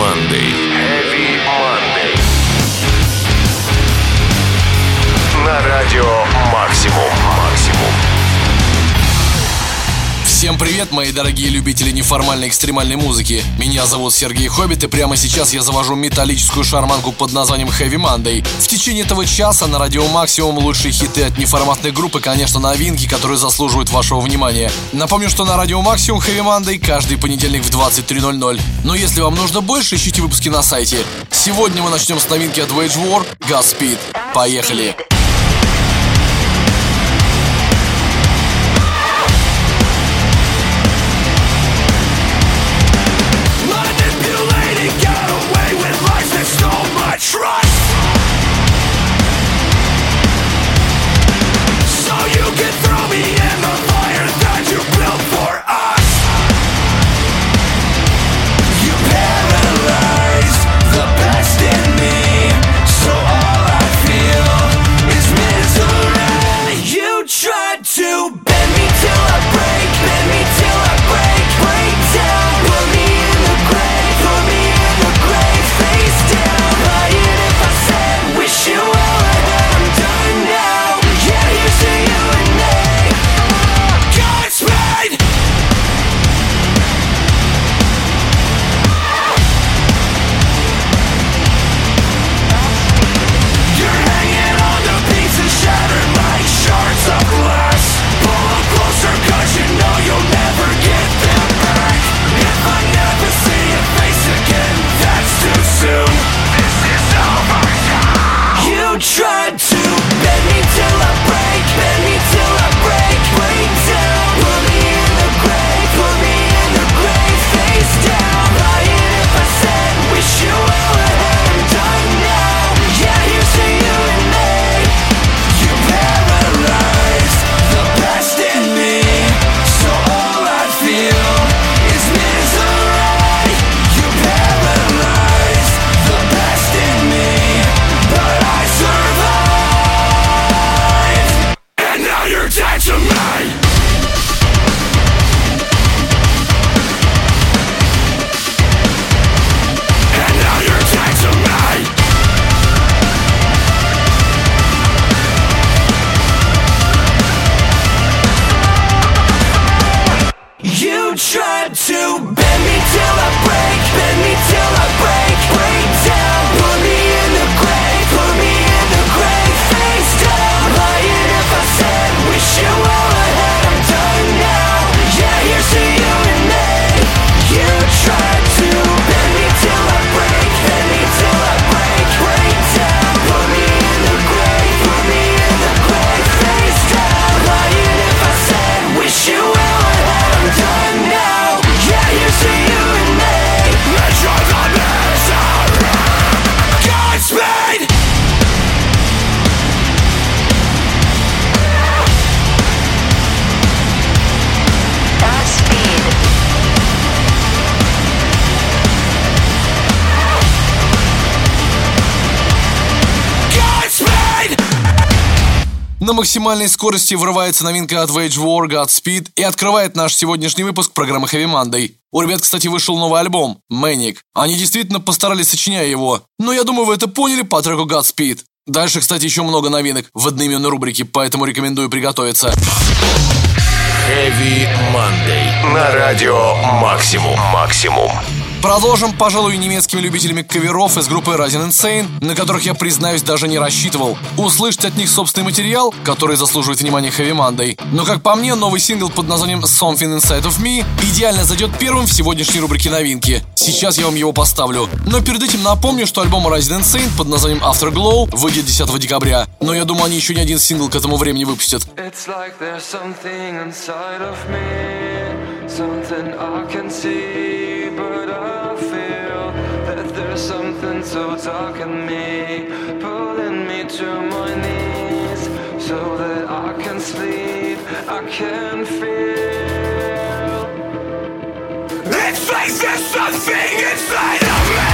командой. Всем привет, мои дорогие любители неформальной экстремальной музыки. Меня зовут Сергей Хоббит, и прямо сейчас я завожу металлическую шарманку под названием Heavy Monday. В течение этого часа на Радио Максимум лучшие хиты от неформатной группы, конечно, новинки, которые заслуживают вашего внимания. Напомню, что на Радио Максимум Heavy Monday каждый понедельник в 23.00. Но если вам нужно больше, ищите выпуски на сайте. Сегодня мы начнем с новинки от Wage War, Godspeed. Поехали! Поехали! Максимальной скорости врывается новинка от Wage War Godspeed и открывает наш сегодняшний выпуск программы Heavy Monday. У ребят, кстати, вышел новый альбом Manic. Они действительно постарались, сочиняя его. Но я думаю, вы это поняли по треку Godspeed. Дальше, кстати, еще много новинок в одноименной рубрике, поэтому рекомендую приготовиться. Heavy Monday. На радио Максимум. Максимум. Продолжим, пожалуй, немецкими любителями каверов из группы Rising Insane, на которых я, признаюсь, даже не рассчитывал. Услышать от них собственный материал, который заслуживает внимания Heavy Monday. Но, как по мне, новый сингл под названием Something Inside of Me идеально зайдет первым в сегодняшней рубрике новинки. Сейчас я вам его поставлю. Но перед этим напомню, что альбом Rising Insane под названием Afterglow выйдет 10 декабря. Но я думаю, они еще не один сингл к этому времени выпустят. something I can see, something so dark in me, pulling me to my knees, so that I can sleep. I can feel. It's like there's something inside of me.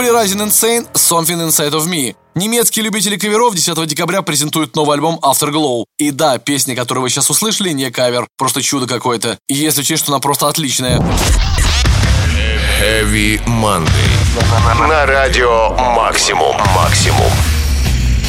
Были Rising Insane, Something Inside of Me. Немецкие любители каверов 10 декабря презентуют новый альбом Afterglow. И да, песня, которую вы сейчас услышали, не кавер, просто чудо какое-то. И если учесть, что она просто отличная. Heavy Monday. На радио Максимум. Максимум.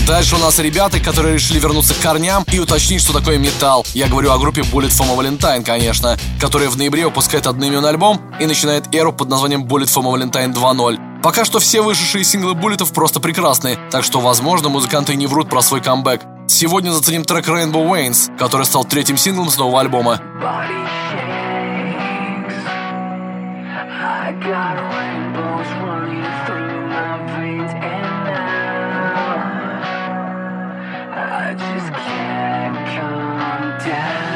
Дальше у нас ребята, которые решили вернуться к корням и уточнить, что такое металл. Я говорю о группе Bullet for Valentine, конечно, которая в ноябре выпускает одноименный альбом и начинает эру под названием Bullet for Valentine 2.0. Пока что все вышедшие синглы Буллетов просто прекрасные, так что, возможно, музыканты не врут про свой камбэк. Сегодня заценим трек Rainbow Wains, который стал третьим синглом с нового альбома. Dose just to keep Yeah.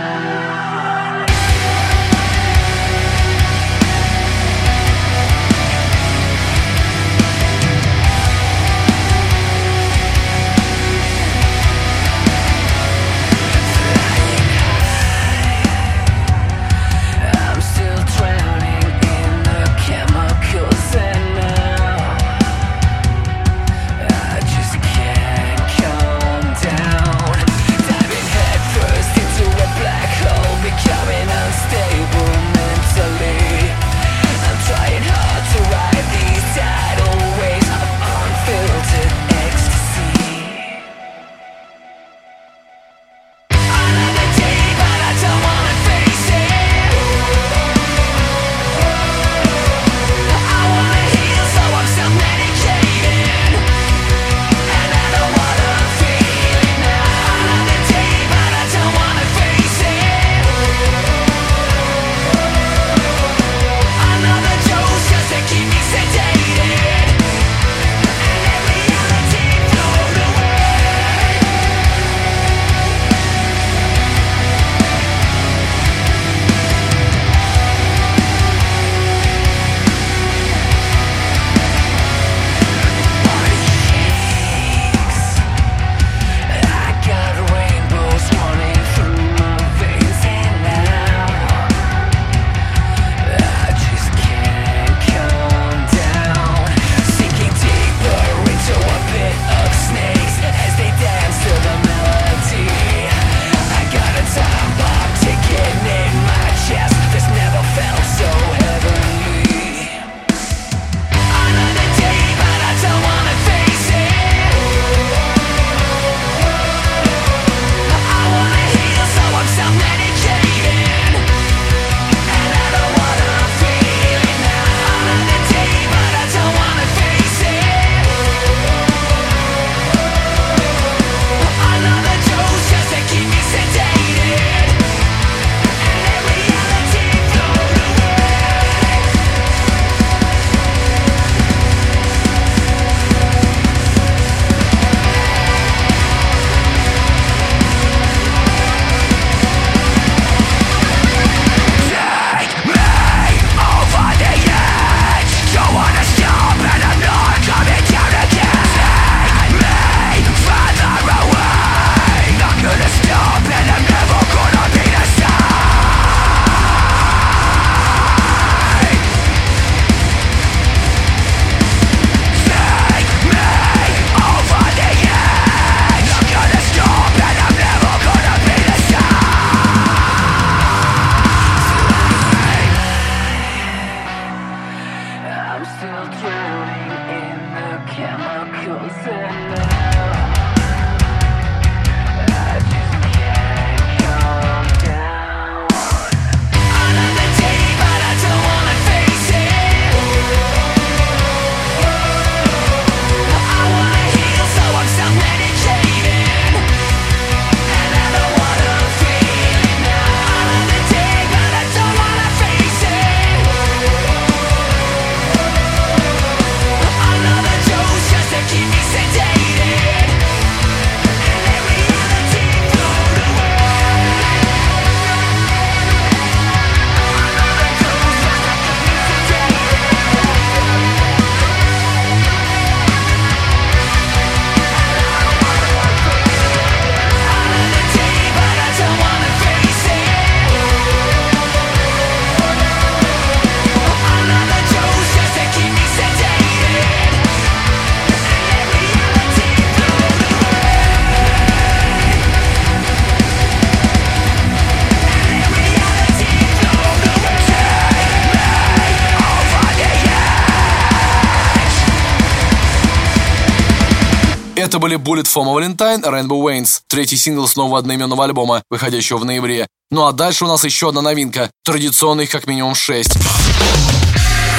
Это были Bullet for Valentine, Rainbow Veins, третий сингл с нового одноименного альбома, выходящего в ноябре. Ну а дальше у нас еще одна новинка, традиционных как минимум 6.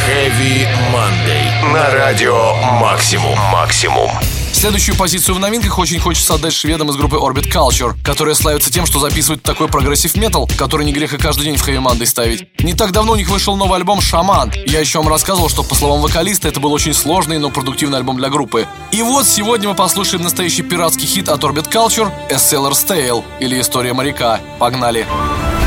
Heavy Monday. На радио Максимум. Максимум. Следующую позицию в новинках очень хочется отдать шведам из группы Orbit Culture, которые славятся тем, что записывают такой progressive metal, который не грех и каждый день в Heavy Monday ставить. Не так давно у них вышел новый альбом «Shaman». Я еще вам рассказывал, что, по словам вокалиста, это был очень сложный, но продуктивный альбом для группы. И вот сегодня мы послушаем настоящий пиратский хит от Orbit Culture «A Sailor's Tale» или «История моряка». Погнали! Погнали!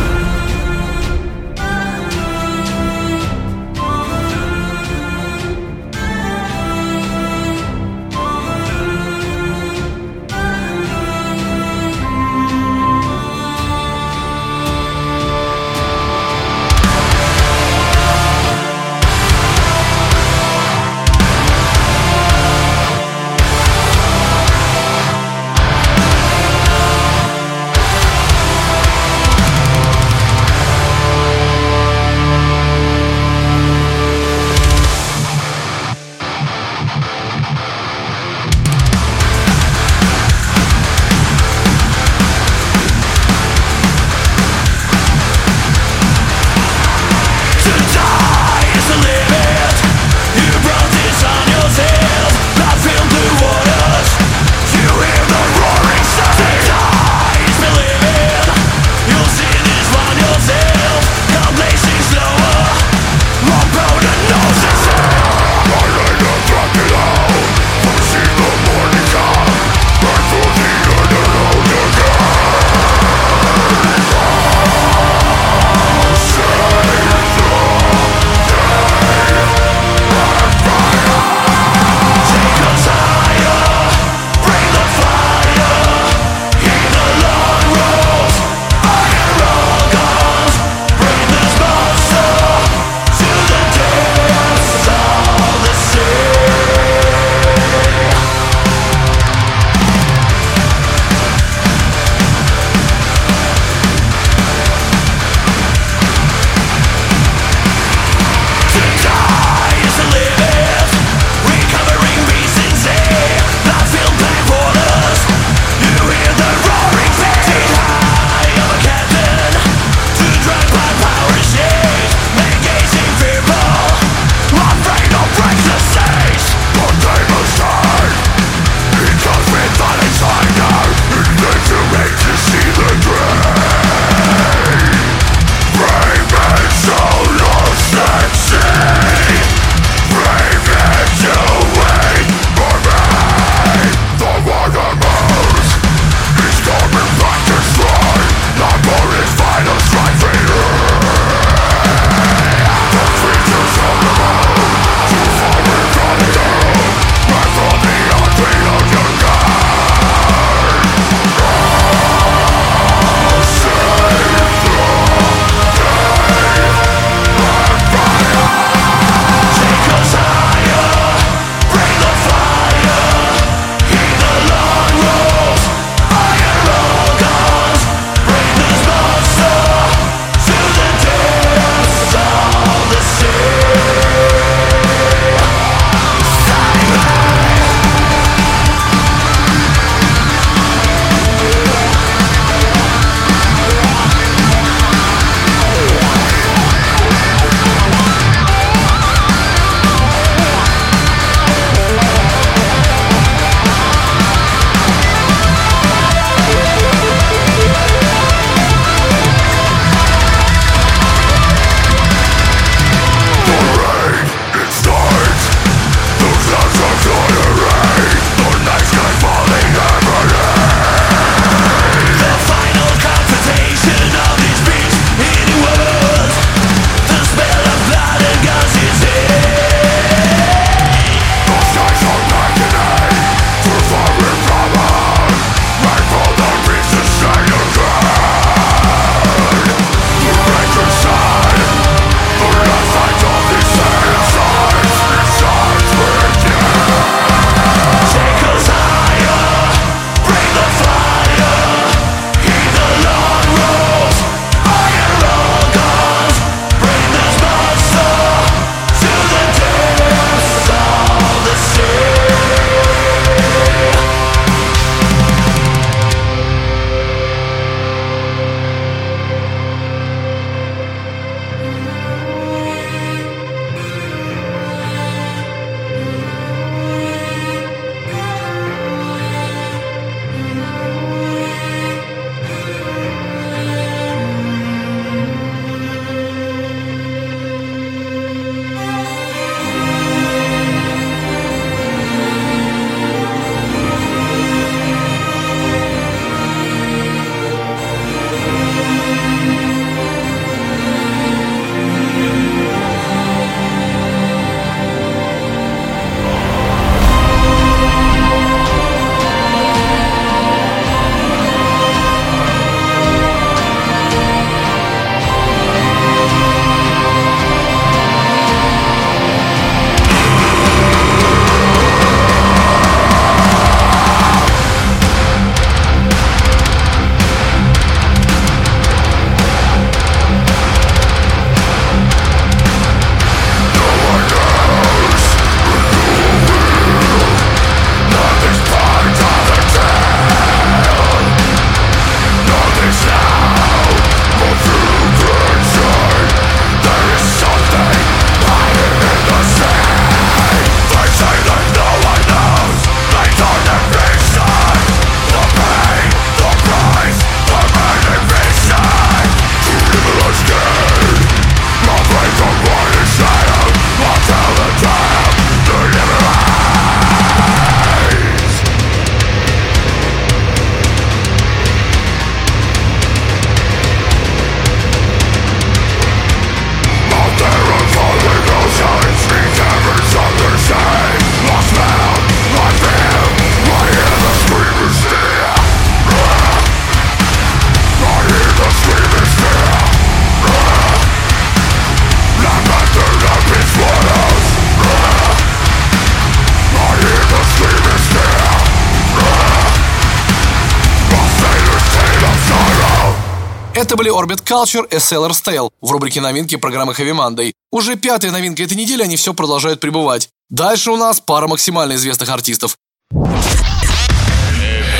Были Orbit Culture и Sailor's Tale в рубрике новинки программы Heavy Monday. Уже пятая новинка этой недели, они все продолжают пребывать. Дальше у нас пара максимально известных артистов.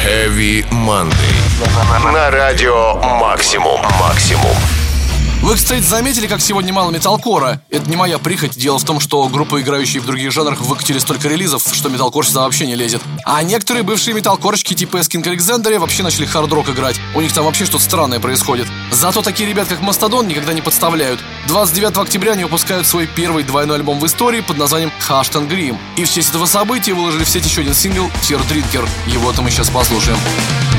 Heavy Monday. На радио Максимум. Максимум. Вы, кстати, заметили, как сегодня мало металкора? Это не моя прихоть. Дело в том, что группы, играющие в других жанрах, выкатили столько релизов, что металкор сюда вообще не лезет. А некоторые бывшие металкорщики типа Эскинг Александре вообще начали хард-рок играть. У них там вообще что-то странное происходит. Зато такие ребят, как Мастодон, никогда не подставляют. 29 октября они выпускают свой первый двойной альбом в истории под названием Hashtag Grim. И в честь этого события выложили в сеть еще один сингл Tear Drinker. Его-то мы сейчас послушаем. Just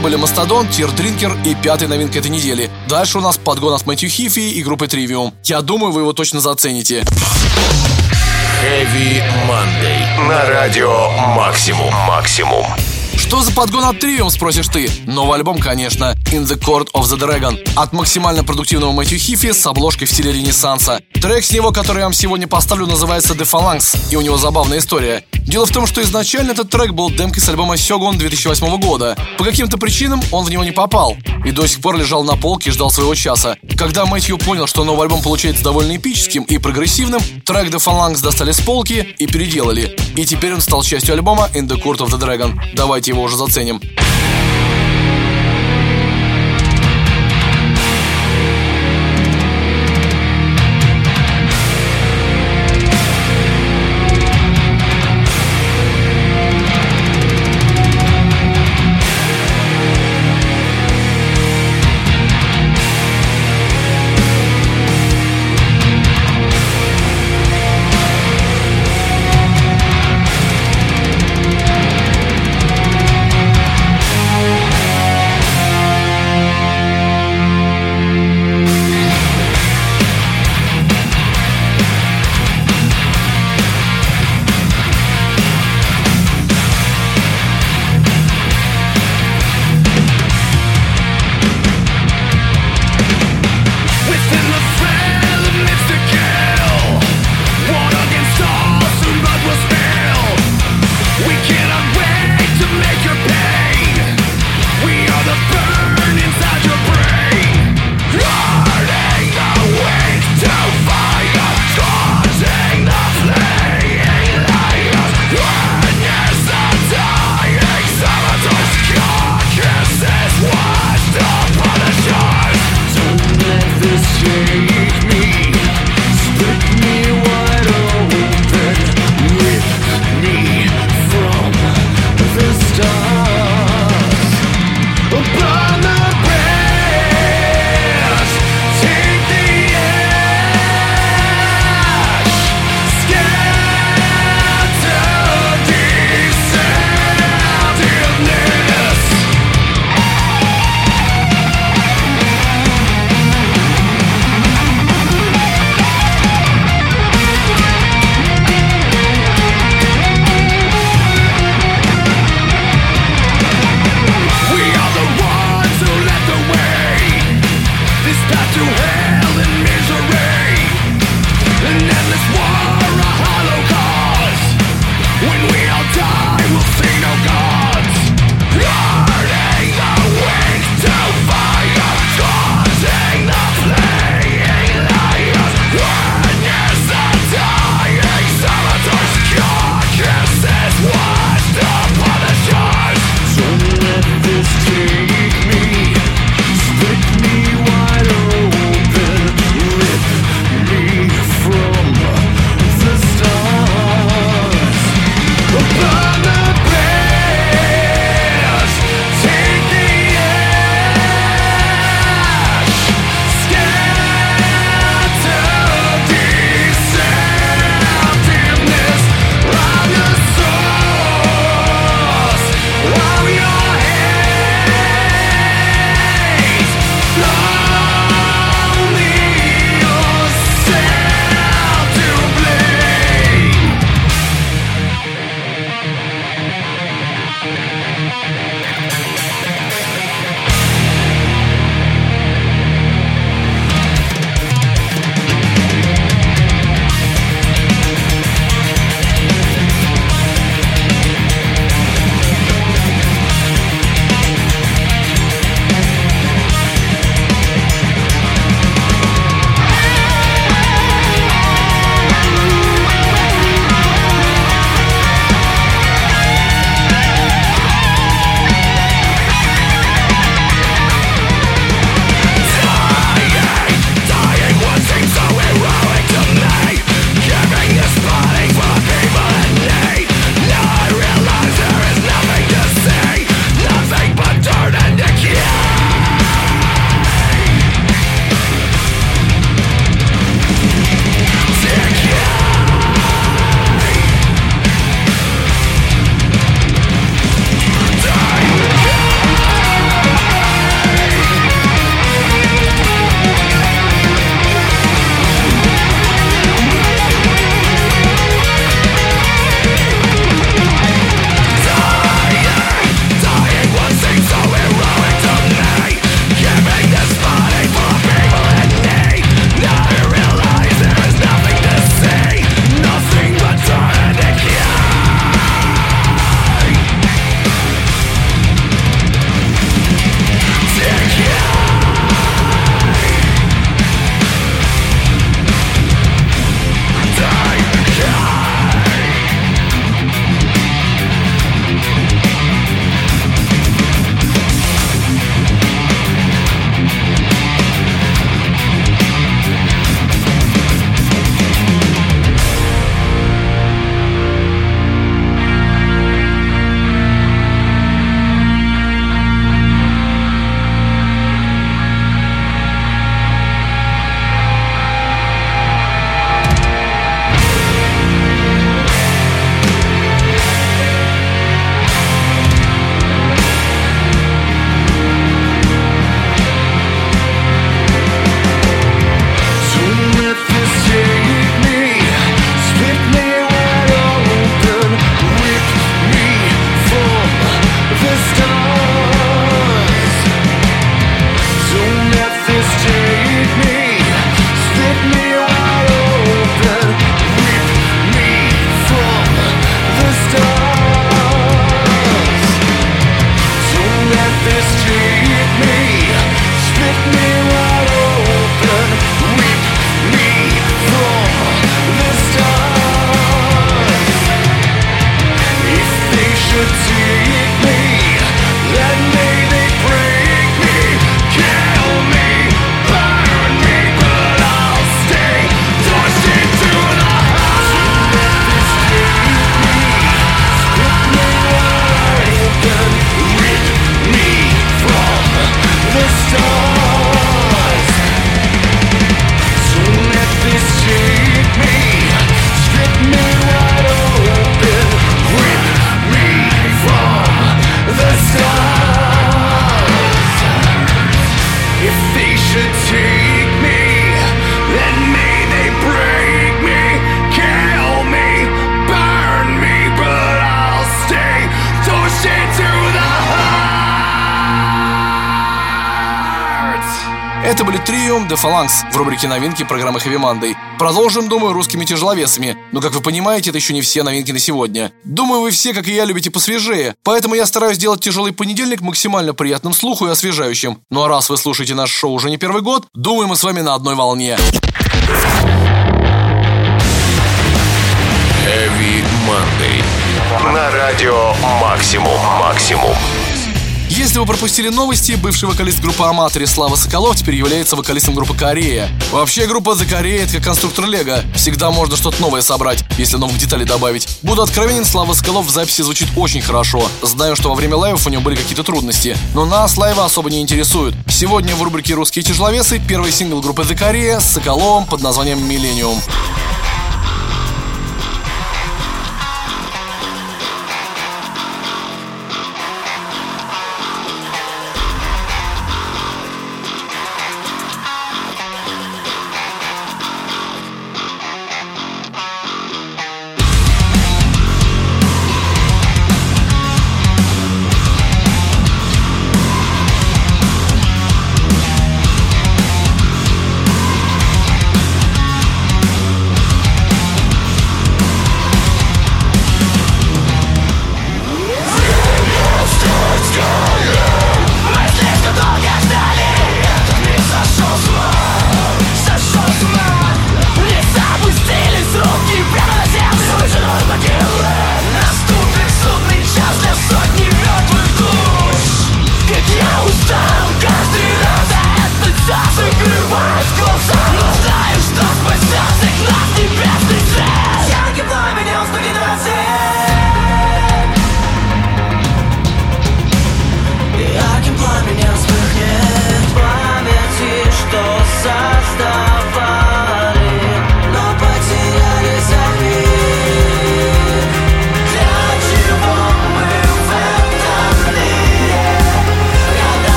Это были Мастодон, Тир Дринкер и пятая новинка этой недели. Дальше у нас подгон от Мэтью Хифи и группы Тривиум. Я думаю, вы его точно зацените. Heavy Monday. На радио Максимум. Максимум. Что за подгон от Trivium, спросишь ты? Новый альбом, конечно, In the Court of the Dragon. От максимально продуктивного Мэтью Хифи с обложкой в стиле Ренессанса. Трек с него, который я вам сегодня поставлю, называется The Phalanx, и у него забавная история. Дело в том, что изначально этот трек был демкой с альбома Сёгун 2008 года. По каким-то причинам он в него не попал, и до сих пор лежал на полке и ждал своего часа. Когда Мэтью понял, что новый альбом получается довольно эпическим и прогрессивным, трек The Phalanx достали с полки и переделали. И теперь он стал частью альбома In the Court of the Dragon. Давайте его уже заценим. Phalanx в рубрике новинки программы Heavy Monday. Продолжим, думаю, русскими тяжеловесами. Но, как вы понимаете, это еще не все новинки на сегодня. Думаю, вы все, как и я, любите посвежее. Поэтому я стараюсь сделать тяжелый понедельник максимально приятным слуху и освежающим. Ну а раз вы слушаете наш шоу уже не первый год, думаю, мы с вами на одной волне. Heavy Monday. На радио Максимум. Максимум. Если вы пропустили новости, бывший вокалист группы Аматори Слава Соколов теперь является вокалистом группы Корея. Вообще группа The Korea это как конструктор Лего. Всегда можно что-то новое собрать, если новых деталей добавить. Буду откровенен, Слава Соколов в записи звучит очень хорошо. Знаю, что во время лайвов у него были какие-то трудности. Но нас лайвы особо не интересуют. Сегодня в рубрике «Русские тяжеловесы» первый сингл группы The Korea с Соколовым под названием «Миллениум».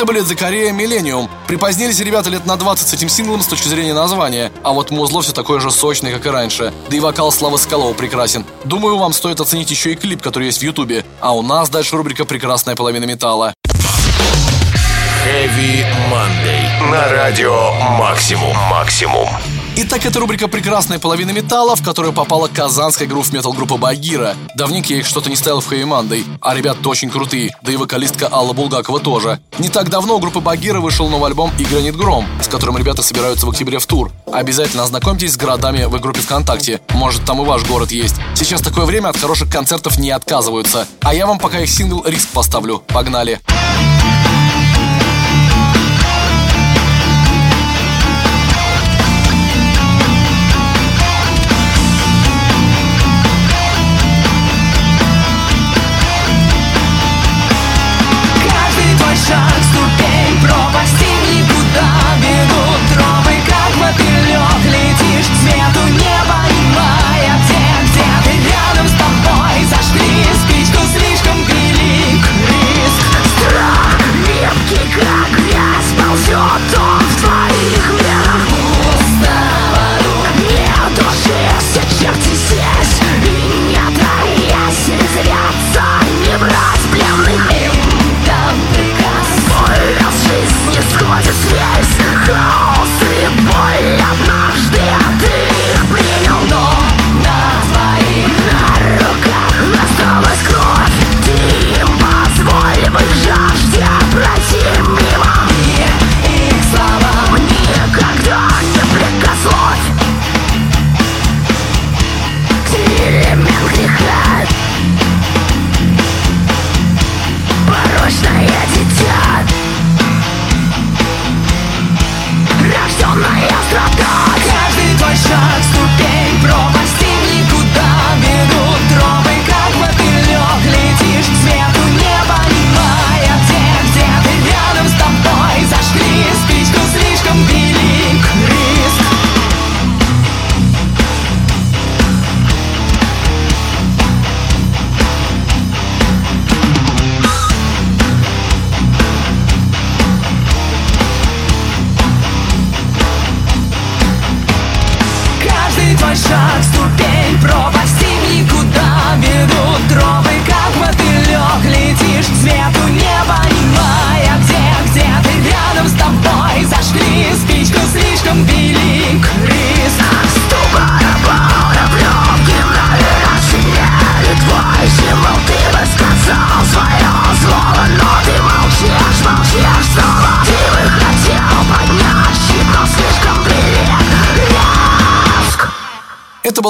Это были The Korea Millennium. Припозднились ребята лет на 20 с этим синглом с точки зрения названия, а вот музло все такое же сочное, как и раньше. Да и вокал Славы Скалова прекрасен. Думаю, вам стоит оценить еще и клип, который есть в Ютубе. А у нас дальше рубрика «Прекрасная половина металла». Heavy Monday. На радио Максимум. Максимум. Итак, это рубрика «Прекрасная половина металла», в которую попала казанская грув метал группа Багира. Давненько я их что-то не ставил в Хэви Мандой, а ребята очень крутые, да и вокалистка Алла Булгакова тоже. Не так давно у группы Багира вышел новый альбом «И гранит гром», с которым ребята собираются в октябре в тур. Обязательно ознакомьтесь с городами в их группе ВКонтакте, может там и ваш город есть. Сейчас такое время, от хороших концертов не отказываются. А я вам пока их сингл «Риск» поставлю. Погнали! Погнали!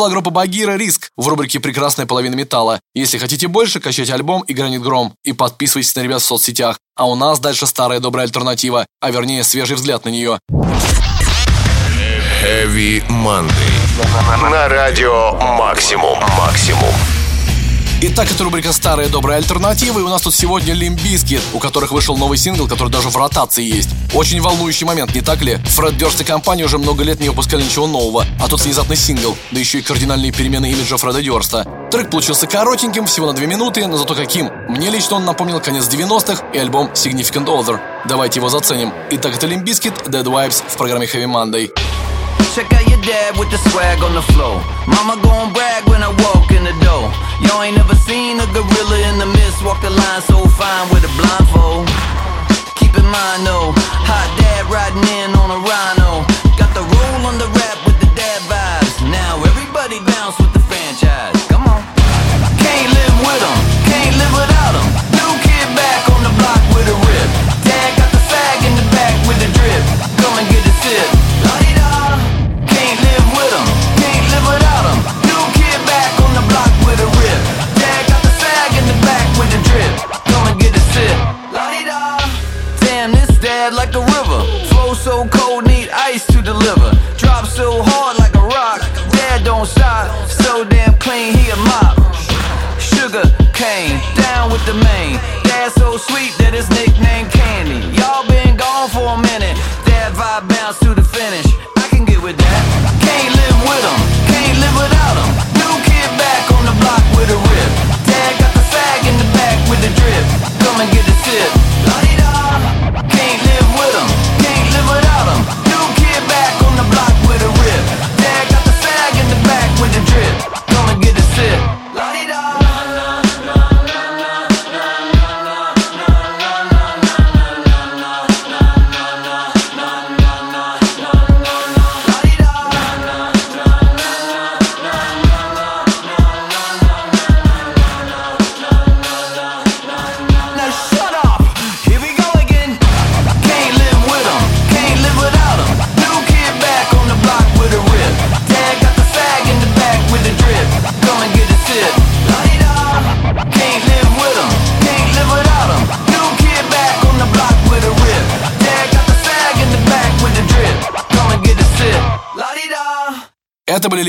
Была группа Багира Риск в рубрике «Прекрасная половина металла». Если хотите больше, качайте альбом и гранит гром. И подписывайтесь на ребят в соцсетях. А у нас дальше старая добрая альтернатива, а вернее свежий взгляд на нее. Heavy Monday. На радио «Максимум». «Максимум». Итак, это рубрика «Старые добрые альтернативы». И у нас тут сегодня Limp Bizkit, у которых вышел новый сингл, который даже в ротации есть. Очень волнующий момент, не так ли? Фред Дёрст и компания уже много лет не выпускали ничего нового, а тут внезапный сингл, да еще и кардинальные перемены имиджа Фреда Дёрста. Трек получился коротеньким, всего на две минуты, но зато каким. Мне лично он напомнил конец 90-х и альбом Significant Other. Давайте его заценим. Итак, это Лимбискит, Dead Vibes в программе Heavy Monday. Dad with the swag on the floor. Mama gon' brag when I walk in the door. Yo ain't never seen a gorilla in the mist walk the line so fine with a blindfold. Keep in mind though, hot dad riding in on a rhino. Got the roll on the rap with the dad vibes. Now everybody bounce with the franchise. Come on. Can't live with them, can't live without them. New kid back on the block with a rip. Dad got the fag in the back with the drip. Come and get a sip. Like a river. Flow so cold, need ice to deliver. Drop so hard like a rock. Dad don't stop. So damn clean, he a mop. Sugar cane, down with the main. Dad so sweet that his nickname Candy. Y'all been gone for a minute. Dad vibe bounce to the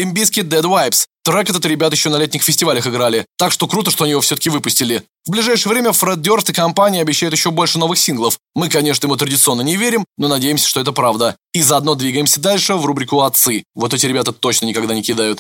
Limp Bizkit Dad Vibes. Трек этот ребят еще на летних фестивалях играли, так что круто, что они его все-таки выпустили. В ближайшее время Фред Дёрст и компания обещают еще больше новых синглов. Мы, конечно, ему традиционно не верим, но надеемся, что это правда. И заодно двигаемся дальше в рубрику «Отцы». Вот эти ребята точно никогда не кидают.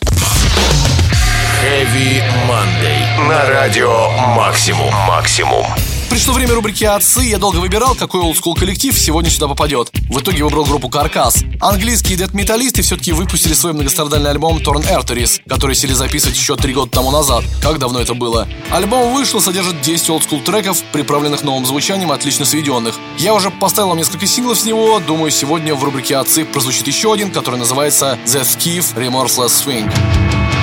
Heavy Monday. На радио Максимум. Максимум. Пришло время рубрики «Отцы». Я долго выбирал, какой олдскул коллектив сегодня сюда попадет. В итоге выбрал группу «Carcass». Английские дэт-металлисты все-таки выпустили свой многострадальный альбом «Torn Arteries», который сели записывать еще три года тому назад. Как давно это было? Альбом вышел, содержит 10 олдскул треков, приправленных новым звучанием, отлично сведенных. Я уже поставил вам несколько синглов с него. Думаю, сегодня в рубрике «Отцы» прозвучит еще один, который называется «The Skiff Remorseless Swing».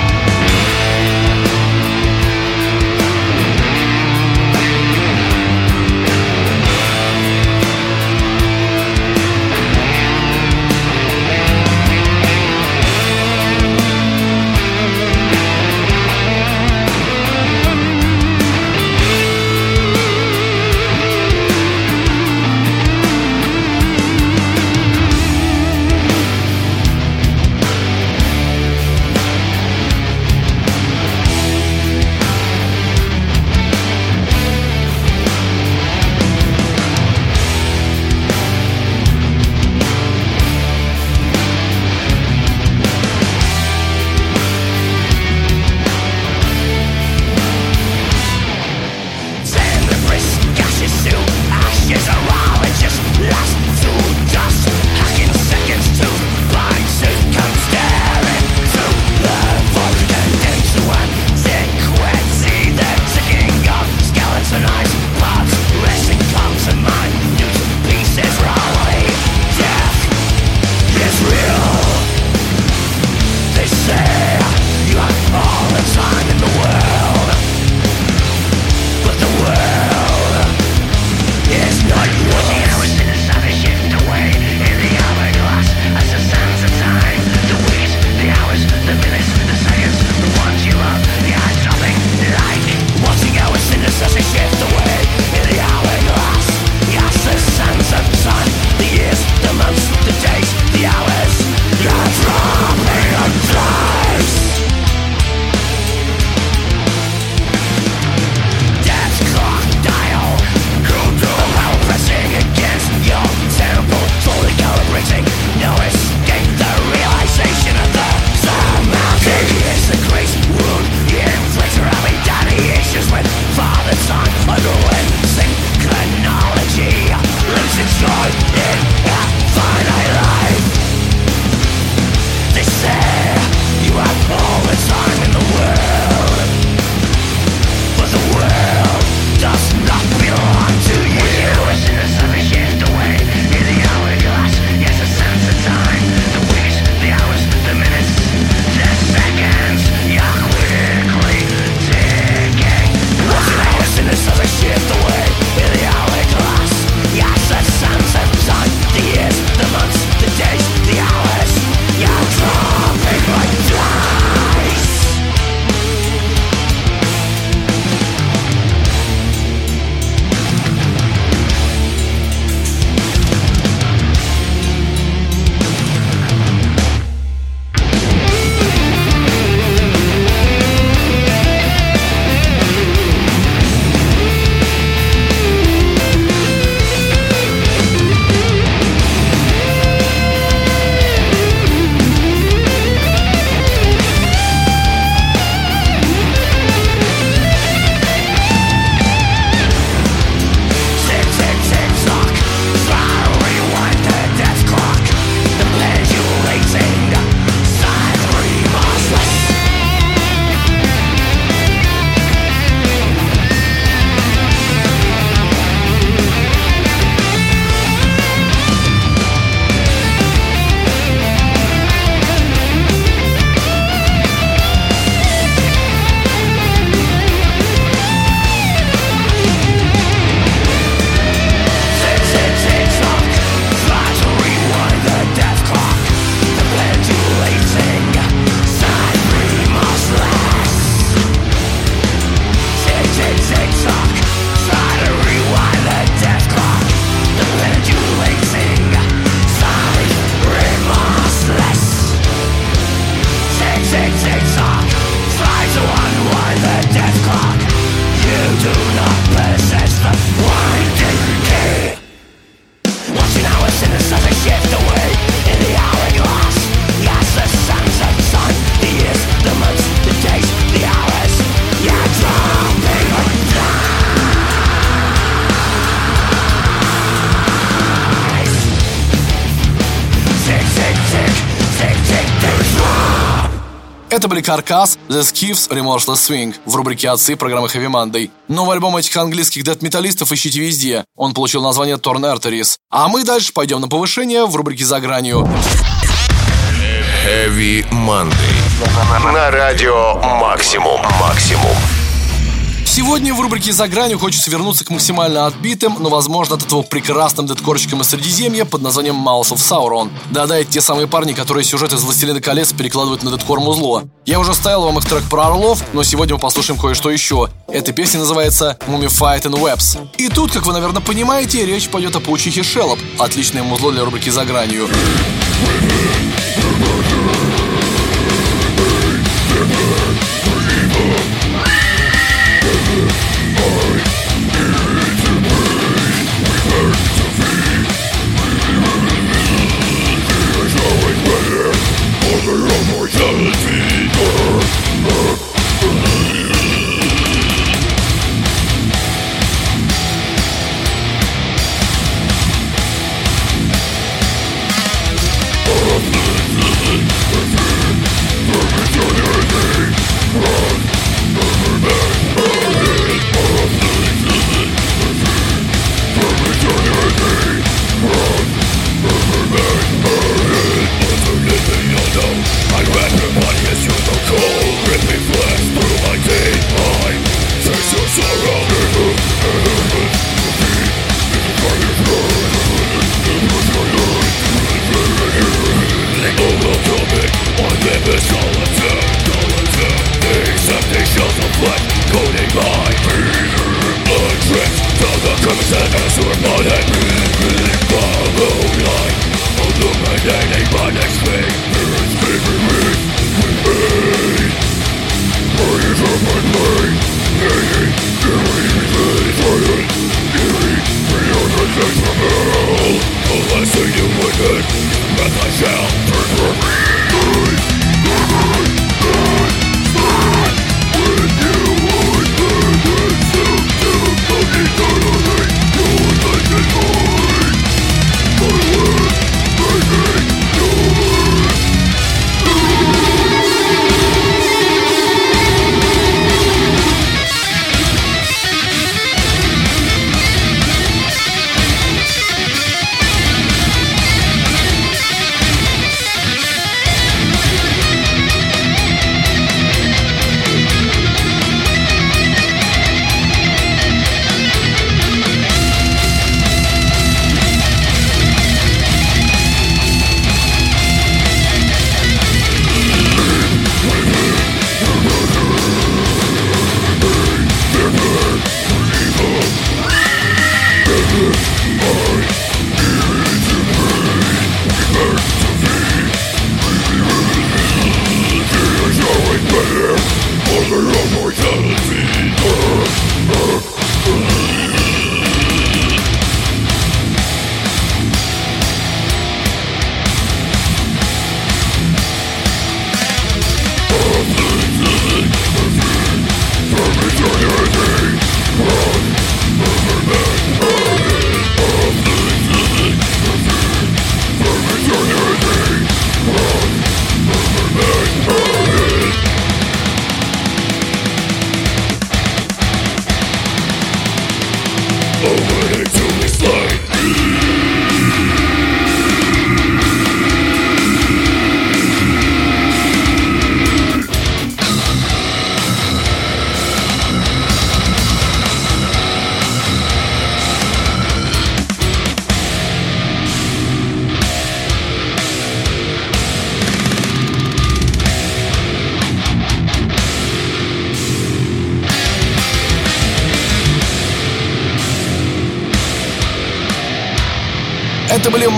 Это были Каркас, The Skiffs, Remorseless Swing в рубрике «Отцы» программы Heavy Monday. Новый альбом этих английских дэт-металлистов ищите везде. Он получил название Torn Arteries. А мы дальше пойдем на повышение в рубрике «За гранью». Heavy Monday. На радио «Максимум». «Максимум». Сегодня в рубрике «За гранью» хочется вернуться к максимально отбитым, но, возможно, от этого прекрасным дедкорчикам из Средиземья под названием Mouse of Sauron. Да-да, это те самые парни, которые сюжет из «Властелина колец» перекладывают на дедкор музло. Я уже ставил вам их трек про орлов, но сегодня мы послушаем кое-что еще. Эта песня называется «Mummified in Webs». И тут, как вы, наверное, понимаете, речь пойдет о паучихе Шеллоп. Отличное музло для рубрики «За гранью». Burn, burn, burn. Unless you win it, then I shall turn for me.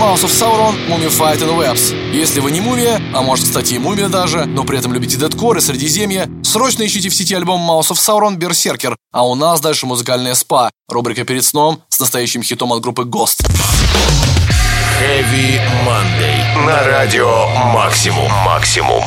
Mouse of Sauron, Mummified in Webs. Если вы не мумия, а может, кстати, и мумия даже, но при этом любите дедкор и Средиземье, срочно ищите в сети альбом Mouse of Sauron Berserker, а у нас дальше музыкальная спа, рубрика «Перед сном» с настоящим хитом от группы Ghost. Heavy Monday. На радио «Максимум». «Максимум».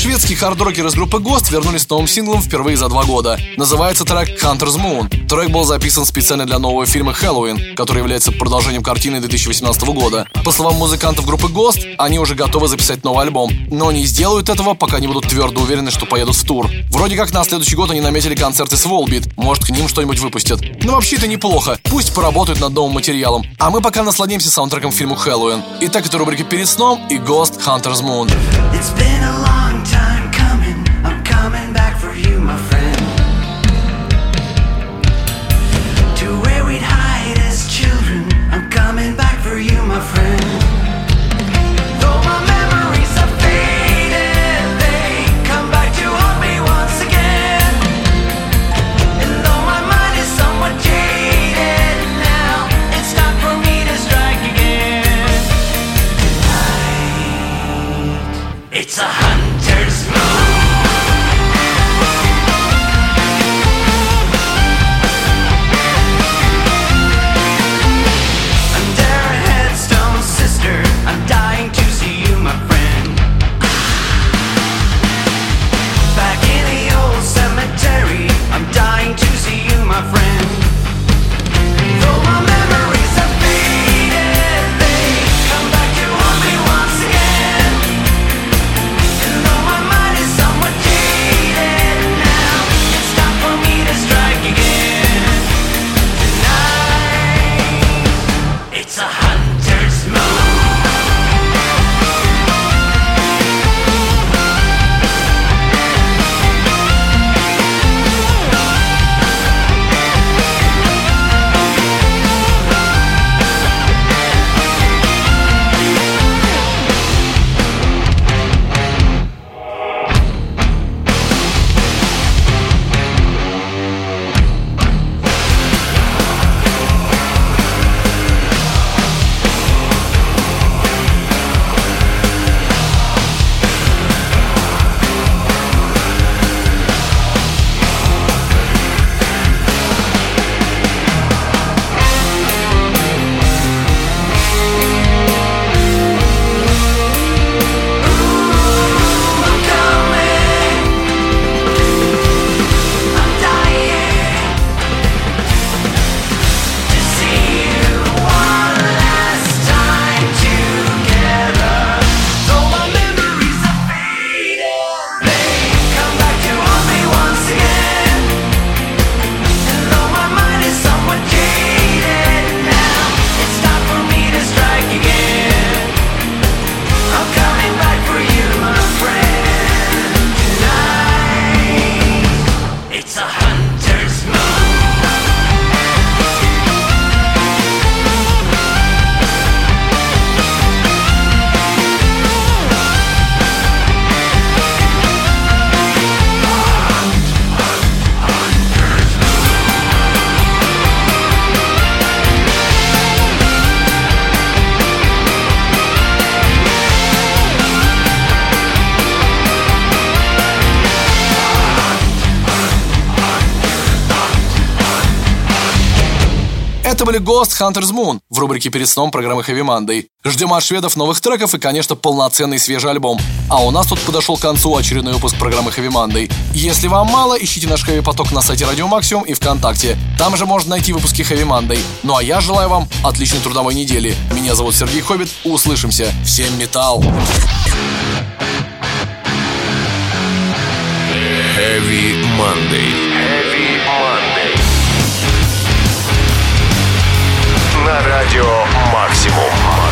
Шведские хардрокеры из группы Ghost вернулись с новым синглом впервые за два года. Называется трек Hunter's Moon. Трек был записан специально для нового фильма Хэллоуин, который является продолжением картины 2018 года. По словам музыкантов группы Ghost, они уже готовы записать новый альбом, но не сделают этого, пока не будут твердо уверены, что поедут в тур. Вроде как на следующий год они наметили концерты с Volbeat, может к ним что-нибудь выпустят. Но вообще это неплохо, пусть поработают над новым материалом. А мы пока насладимся саундтреком фильму Хэллоуин. Итак, это рубрика «Перед сном» и Ghost Hunter's Moon. It's been a long Были Ghost Hunter's Moon в рубрике «Перед сном» программы Heavy Monday. Ждем от шведов новых треков и, конечно, полноценный свежий альбом. А у нас тут подошел к концу очередной выпуск программы Heavy Monday. Если вам мало, ищите наш Heavy Поток на сайте Радио Максимум и ВКонтакте. Там же можно найти выпуски Heavy Monday. Ну а я желаю вам отличной трудовой недели. Меня зовут Сергей Хоббит. Услышимся. Всем металл! Heavy Monday. на радио «Максимум».